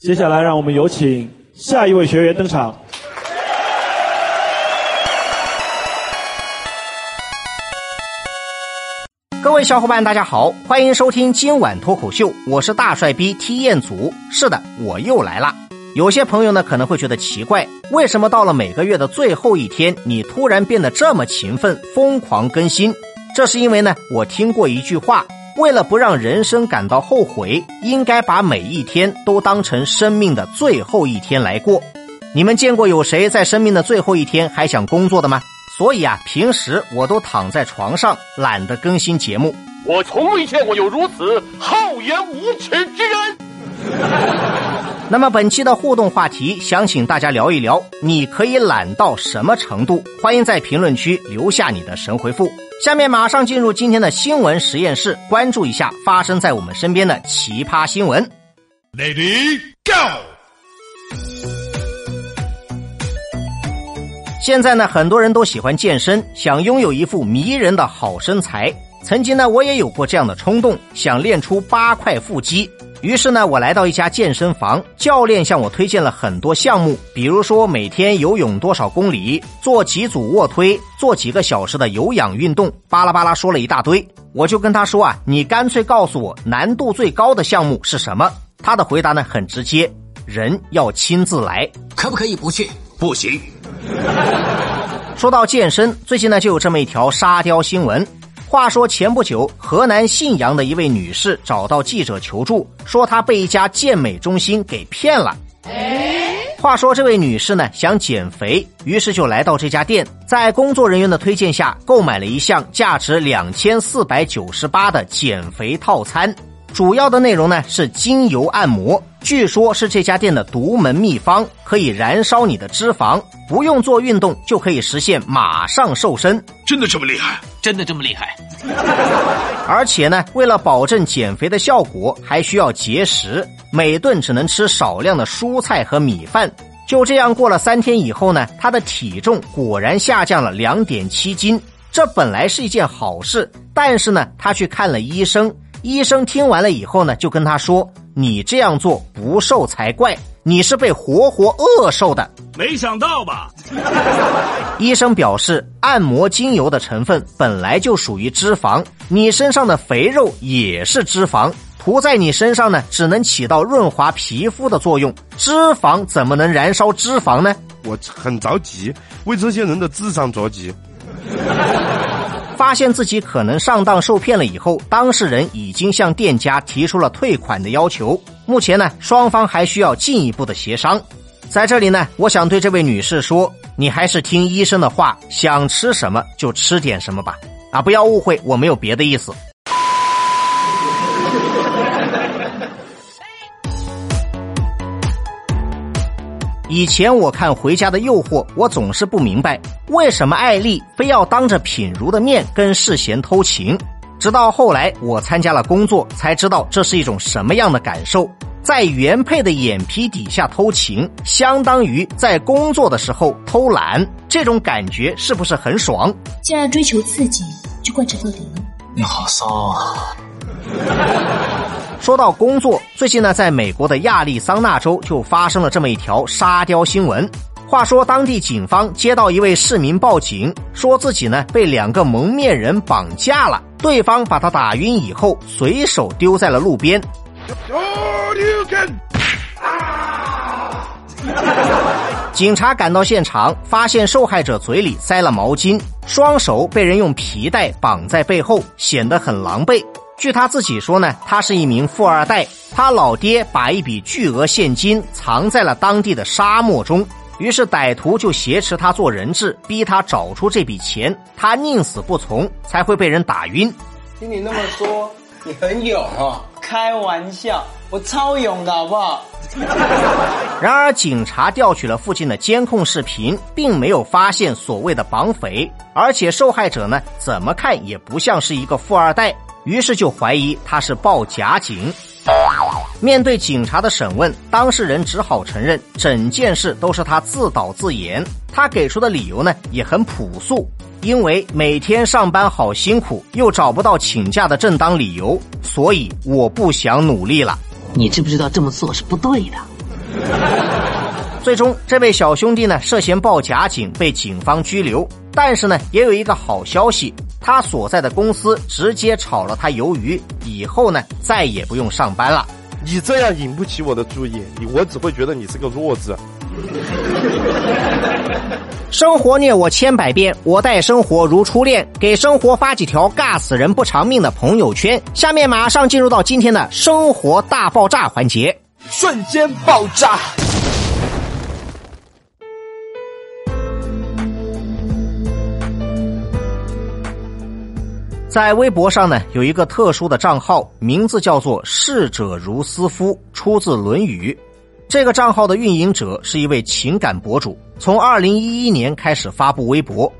接下来，让我们有请下一位学员登场。各位小伙伴，大家好，欢迎收听今晚脱口秀，我是大帅逼踢彦祖。是的，我又来了。有些朋友呢可能会觉得奇怪，为什么到了每个月的最后一天，你突然变得这么勤奋，疯狂更新？这是因为呢，我听过一句话，为了不让人生感到后悔，应该把每一天都当成生命的最后一天来过。你们见过有谁在生命的最后一天还想工作的吗？所以啊，平时我都躺在床上，懒得更新节目。我从未见过有如此厚颜无耻之人。那么本期的互动话题，想请大家聊一聊，你可以懒到什么程度？欢迎在评论区留下你的神回复。下面马上进入今天的新闻实验室，关注一下发生在我们身边的奇葩新闻。Lady Go！现在呢，很多人都喜欢健身，想拥有一副迷人的好身材。曾经呢，我也有过这样的冲动，想练出八块腹肌。于是呢，我来到一家健身房，教练向我推荐了很多项目，比如说每天游泳多少公里，做几组卧推，做几个小时的有氧运动，巴拉巴拉说了一大堆。我就跟他说啊，你干脆告诉我难度最高的项目是什么？他的回答呢很直接，人要亲自来，可不可以不去？不行。说到健身，最近呢就有这么一条沙雕新闻。话说前不久，河南信阳的一位女士找到记者求助，说她被一家健美中心给骗了。话说这位女士呢想减肥，于是就来到这家店，在工作人员的推荐下，购买了一项价值两千四百九十八的减肥套餐。主要的内容呢是精油按摩，据说是这家店的独门秘方，可以燃烧你的脂肪，不用做运动就可以实现马上瘦身。真的这么厉害？真的这么厉害？而且呢，为了保证减肥的效果，还需要节食，每顿只能吃少量的蔬菜和米饭。就这样过了三天以后呢，他的体重果然下降了两点七斤。这本来是一件好事，但是呢，他去看了医生。医生听完了以后呢，就跟他说：“你这样做不瘦才怪，你是被活活饿瘦的。”没想到吧？医生表示，按摩精油的成分本来就属于脂肪，你身上的肥肉也是脂肪，涂在你身上呢，只能起到润滑皮肤的作用。脂肪怎么能燃烧脂肪呢？我很着急，为这些人的智商着急。发现自己可能上当受骗了以后，当事人已经向店家提出了退款的要求。目前呢，双方还需要进一步的协商。在这里呢，我想对这位女士说，你还是听医生的话，想吃什么就吃点什么吧。啊，不要误会，我没有别的意思。以前我看《回家的诱惑》，我总是不明白为什么艾丽非要当着品如的面跟世贤偷情。直到后来我参加了工作，才知道这是一种什么样的感受。在原配的眼皮底下偷情，相当于在工作的时候偷懒，这种感觉是不是很爽？既然追求刺激，就贯彻到底了。你好骚啊！说到工作，最近呢，在美国的亚利桑那州就发生了这么一条沙雕新闻。话说，当地警方接到一位市民报警，说自己呢被两个蒙面人绑架了，对方把他打晕以后，随手丢在了路边。警察赶到现场，发现受害者嘴里塞了毛巾，双手被人用皮带绑在背后，显得很狼狈。据他自己说呢，他是一名富二代，他老爹把一笔巨额现金藏在了当地的沙漠中，于是歹徒就挟持他做人质，逼他找出这笔钱，他宁死不从，才会被人打晕。听你那么说，你很勇啊？开玩笑，我超勇的好不好？然而，警察调取了附近的监控视频，并没有发现所谓的绑匪，而且受害者呢，怎么看也不像是一个富二代。于是就怀疑他是报假警。面对警察的审问，当事人只好承认整件事都是他自导自演。他给出的理由呢也很朴素，因为每天上班好辛苦，又找不到请假的正当理由，所以我不想努力了。你知不知道这么做是不对的？最终，这位小兄弟呢涉嫌报假警，被警方拘留。但是呢，也有一个好消息，他所在的公司直接炒了他鱿鱼，以后呢再也不用上班了。你这样引不起我的注意，我只会觉得你是个弱智。生活虐我千百遍，我待生活如初恋。给生活发几条尬死人不偿命的朋友圈。下面马上进入到今天的生活大爆炸环节，瞬间爆炸。在微博上呢，有一个特殊的账号，名字叫做“逝者如斯夫”，出自《论语》。这个账号的运营者是一位情感博主，从二零一一年开始发布微博。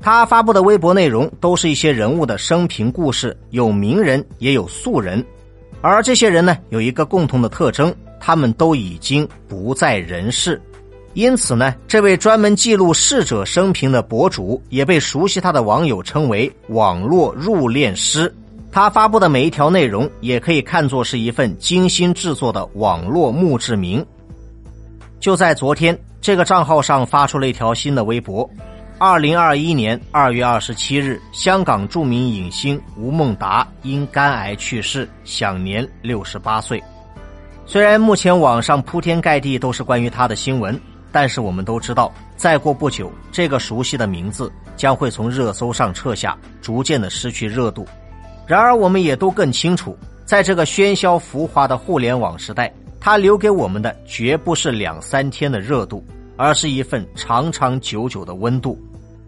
他发布的微博内容都是一些人物的生平故事，有名人也有素人。而这些人呢，有一个共同的特征，他们都已经不在人世。因此呢，这位专门记录逝者生平的博主，也被熟悉他的网友称为“网络入殓师”。他发布的每一条内容，也可以看作是一份精心制作的网络墓志铭。就在昨天，这个账号上发出了一条新的微博：二零二一年二月二十七日，香港著名影星吴孟达因肝癌去世，享年六十八岁。虽然目前网上铺天盖地都是关于他的新闻。但是我们都知道，再过不久，这个熟悉的名字将会从热搜上撤下，逐渐的失去热度。然而，我们也都更清楚，在这个喧嚣浮华的互联网时代，它留给我们的绝不是两三天的热度，而是一份长长久久的温度，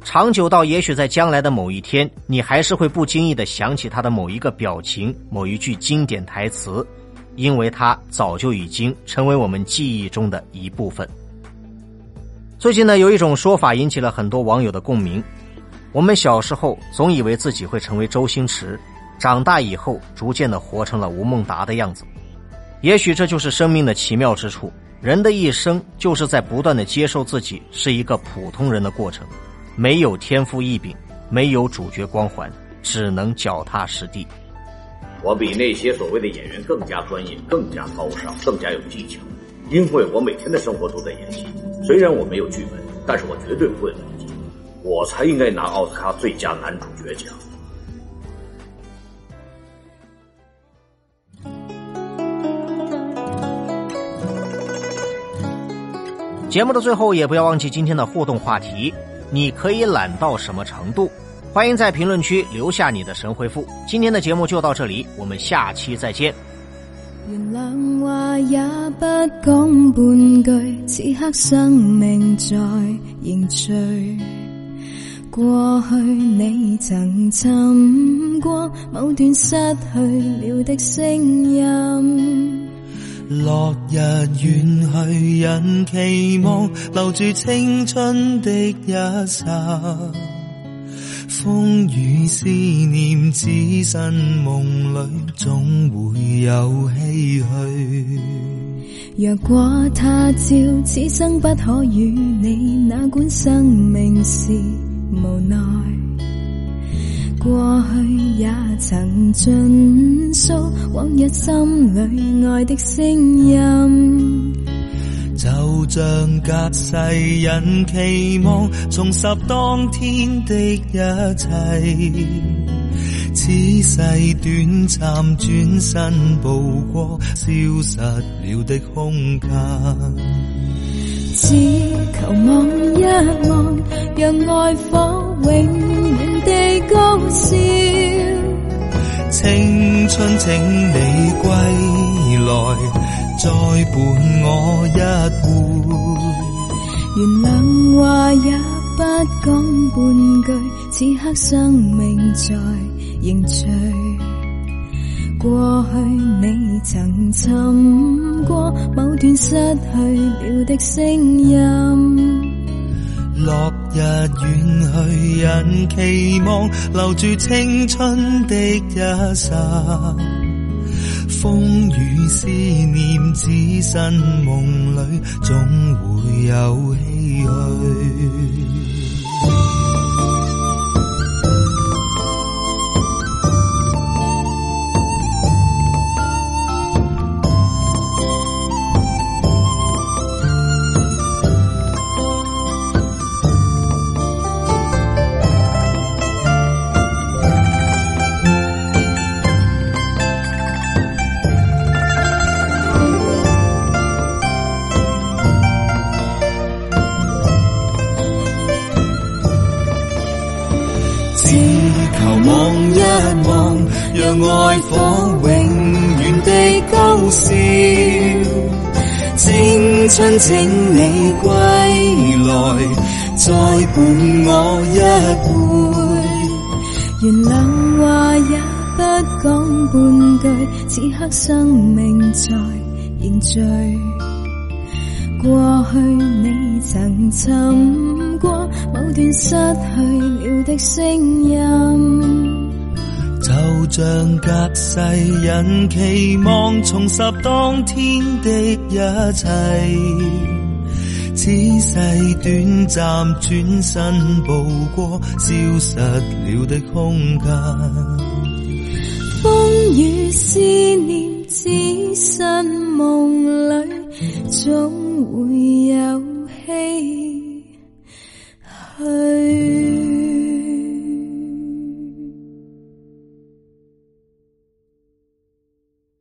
长久到也许在将来的某一天，你还是会不经意的想起他的某一个表情、某一句经典台词，因为它早就已经成为我们记忆中的一部分。最近呢，有一种说法引起了很多网友的共鸣。我们小时候总以为自己会成为周星驰，长大以后逐渐的活成了吴孟达的样子。也许这就是生命的奇妙之处。人的一生就是在不断的接受自己是一个普通人的过程，没有天赋异禀，没有主角光环，只能脚踏实地。我比那些所谓的演员更加专业，更加高尚，更加有技巧，因为我每天的生活都在演戏。虽然我没有剧本，但是我绝对不会忘记，我才应该拿奥斯卡最佳男主角奖。节目的最后，也不要忘记今天的互动话题：你可以懒到什么程度？欢迎在评论区留下你的神回复。今天的节目就到这里，我们下期再见。原谅话也不讲半句，此刻生命在凝聚。过去你曾寻过某段失去了的声音。落日远去，人期望留住青春的一刹。风雨思念，只身梦里总会有唏嘘。若果他朝此生不可与你，哪管生命是无奈。过去也曾尽诉往日心里爱的声音。就像隔世人期望重拾当天的一切，此世短暂，转身步过消失了的空间。只求望一望，让爱火永远地高烧。青春，请你归来。再伴我一回，原谅话也不讲半句，此刻生命在凝聚。过去你曾寻过某段失去了的声音。落日远去，人期望留住青春的一刹。风雨思念，置身梦里总会有唏嘘。愛火永遠的高燒。青春請你歸來，再伴我一回。原諒話也不講半句，此刻生命在凝聚。過去你曾尋過某段失去了的聲音。就像隔世人期望重拾當天的一切，此世短暫轉身步過消失了的空間。風雨思念，只身夢裏總會有希 hơi.